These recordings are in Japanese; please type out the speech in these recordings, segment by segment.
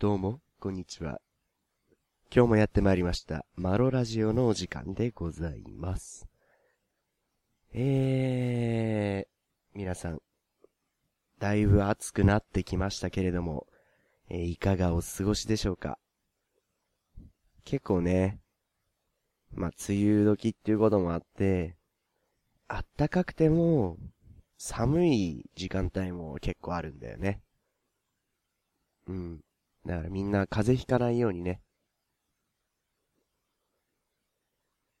どうも、こんにちは。今日もやってまいりました、マロラジオのお時間でございます。えー、皆さん、だいぶ暑くなってきましたけれども、えーいかがお過ごしでしょうか？結構ね、まあ、梅雨時っていうこともあって、あったかくても、寒い時間帯も結構あるんだよね。うん。だからみんな風邪ひかないようにね。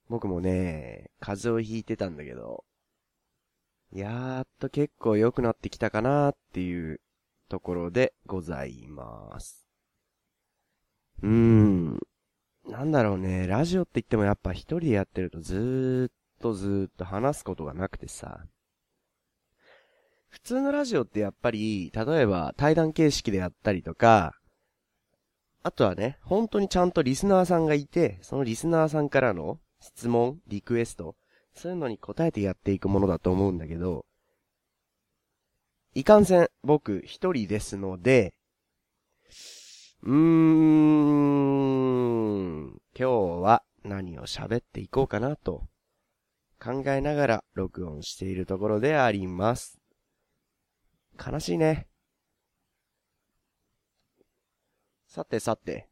僕もね、風邪をひいてたんだけど、やーっと結構良くなってきたかなーっていうところでございます。うーん。なんだろうね、ラジオって言ってもやっぱ一人でやってるとずーっとずーっと話すことがなくてさ。普通のラジオってやっぱり、例えば対談形式でやったりとか、あとはね、本当にちゃんとリスナーさんがいて、そのリスナーさんからの質問、リクエスト、そういうのに答えてやっていくものだと思うんだけど、いかんせん、僕一人ですので、うーん、今日は何を喋っていこうかなと考えながら録音しているところであります。悲しいね。さてさて、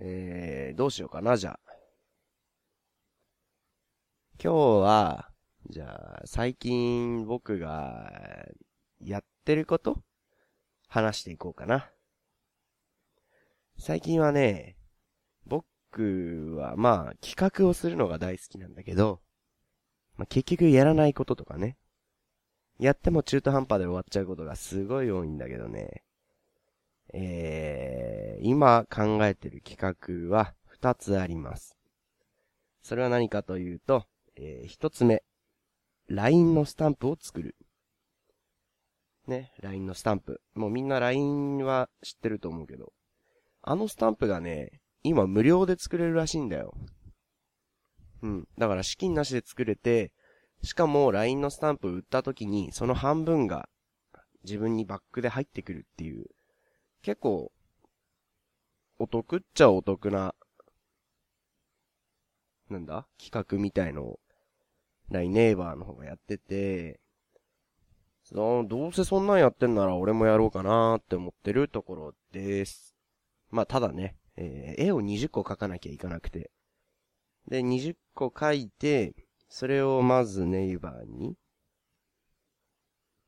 えー、どうしようかな、じゃあ。今日は、じゃあ、最近僕がやってること？話していこうかな。最近はね、僕はまあ企画をするのが大好きなんだけど、まあ、結局やらないこととかね。やっても中途半端で終わっちゃうことがすごい多いんだけどね。えー、今考えてる企画は二つあります。それは何かというと、えー、一つ目、LINE のスタンプを作る。ね、LINE のスタンプ。もうみんな LINE は知ってると思うけど、あのスタンプがね、今無料で作れるらしいんだよ。うん。だから資金なしで作れて、しかも LINE のスタンプ売った時に、その半分が自分にバックで入ってくるっていう、結構、お得っちゃお得な、なんだ？企画みたいのを、LINE ネイバーの方がやってて、どうせそんなんやってんなら俺もやろうかなーって思ってるところです。まあ、ただね、えー絵を20個描かなきゃいかなくて。で、20個描いて、それをまずネイバーに、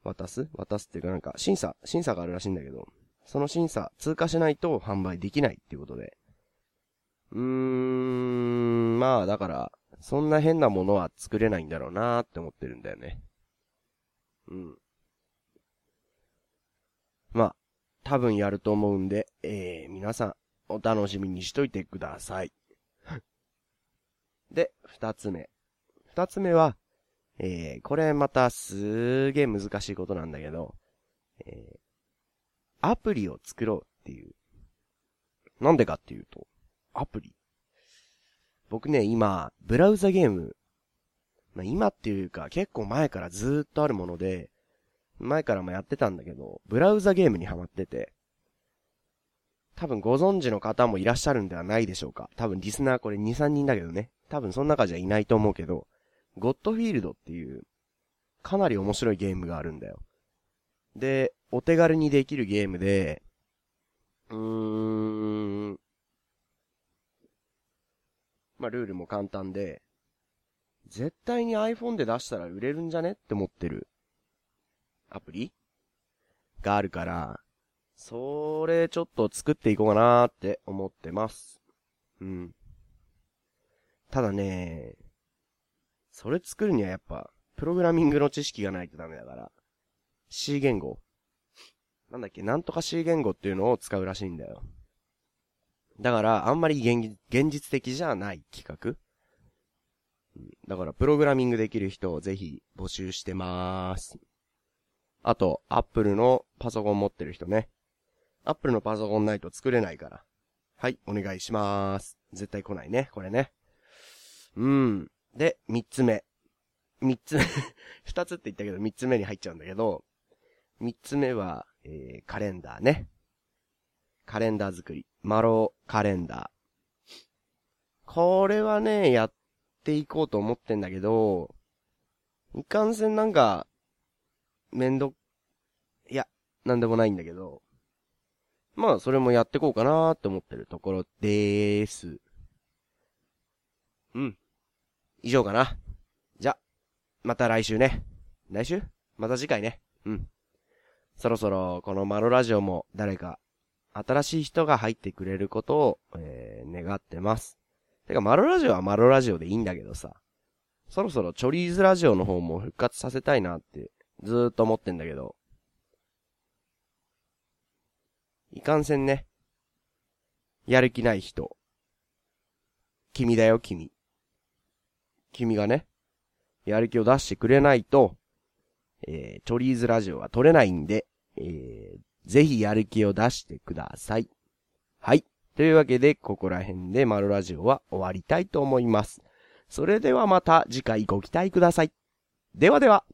渡す？渡すっていうかなんか、審査、審査があるらしいんだけど、その審査通過しないと販売できないっていうことで。うーん、まあだから、そんな変なものは作れないんだろうなーって思ってるんだよね。うん。まあ、多分やると思うんで、えー、皆さん、お楽しみにしといてください。で、二つ目。二つ目は、えー、これまたすーげー難しいことなんだけど、え、アプリを作ろうっていう。なんでかっていうと、アプリ。僕ね、今、ブラウザゲーム、まあ、今っていうか結構前からずっとあるもので、前からもやってたんだけど、ブラウザゲームにハマってて、多分ご存知の方もいらっしゃるんではないでしょうか。多分リスナーこれ2、3人だけどね。多分その中じゃいないと思うけど、ゴッドフィールドっていう、かなり面白いゲームがあるんだよ。で、お手軽にできるゲームで、うーん、まあ、ルールも簡単で、絶対に iPhone で出したら売れるんじゃねって思ってるアプリがあるから、それちょっと作っていこうかなーって思ってます。うん。ただね、それ作るにはやっぱ、プログラミングの知識がないとダメだから、C 言語なんだっけ、なんとか C 言語っていうのを使うらしいんだよ。だから、あんまり現現実的じゃない企画だから、プログラミングできる人をぜひ募集してまーす。あと、アップルのパソコン持ってる人ね。アップルのパソコンないと作れないから。はい、お願いしまーす。絶対来ないね、これね。うん。で、三つ目。三つ目。二つって言ったけど、三つ目に入っちゃうんだけど、三つ目は、えー、カレンダーね。カレンダー作り。マロカレンダー。これはね、やっていこうと思ってんだけど、いかんせんなんか、めんど、いや、なんでもないんだけど、まあ、それもやってこうかなーって思ってるところでーす。うん。以上かな。じゃ、また来週ね。来週？また次回ね。うん。そろそろ、このマロラジオも誰か、新しい人が入ってくれることを、えー、願ってます。てか、マロラジオはマロラジオでいいんだけどさ。そろそろチョリーズラジオの方も復活させたいなって、ずーっと思ってんだけど。いかんせんね。やる気ない人。君だよ、君。君がね、やる気を出してくれないと、えー、チョリーズラジオは撮れないんで、えー、ぜひやる気を出してください。はい。というわけで、ここら辺でマルラジオは終わりたいと思います。それではまた次回ご期待ください。ではでは。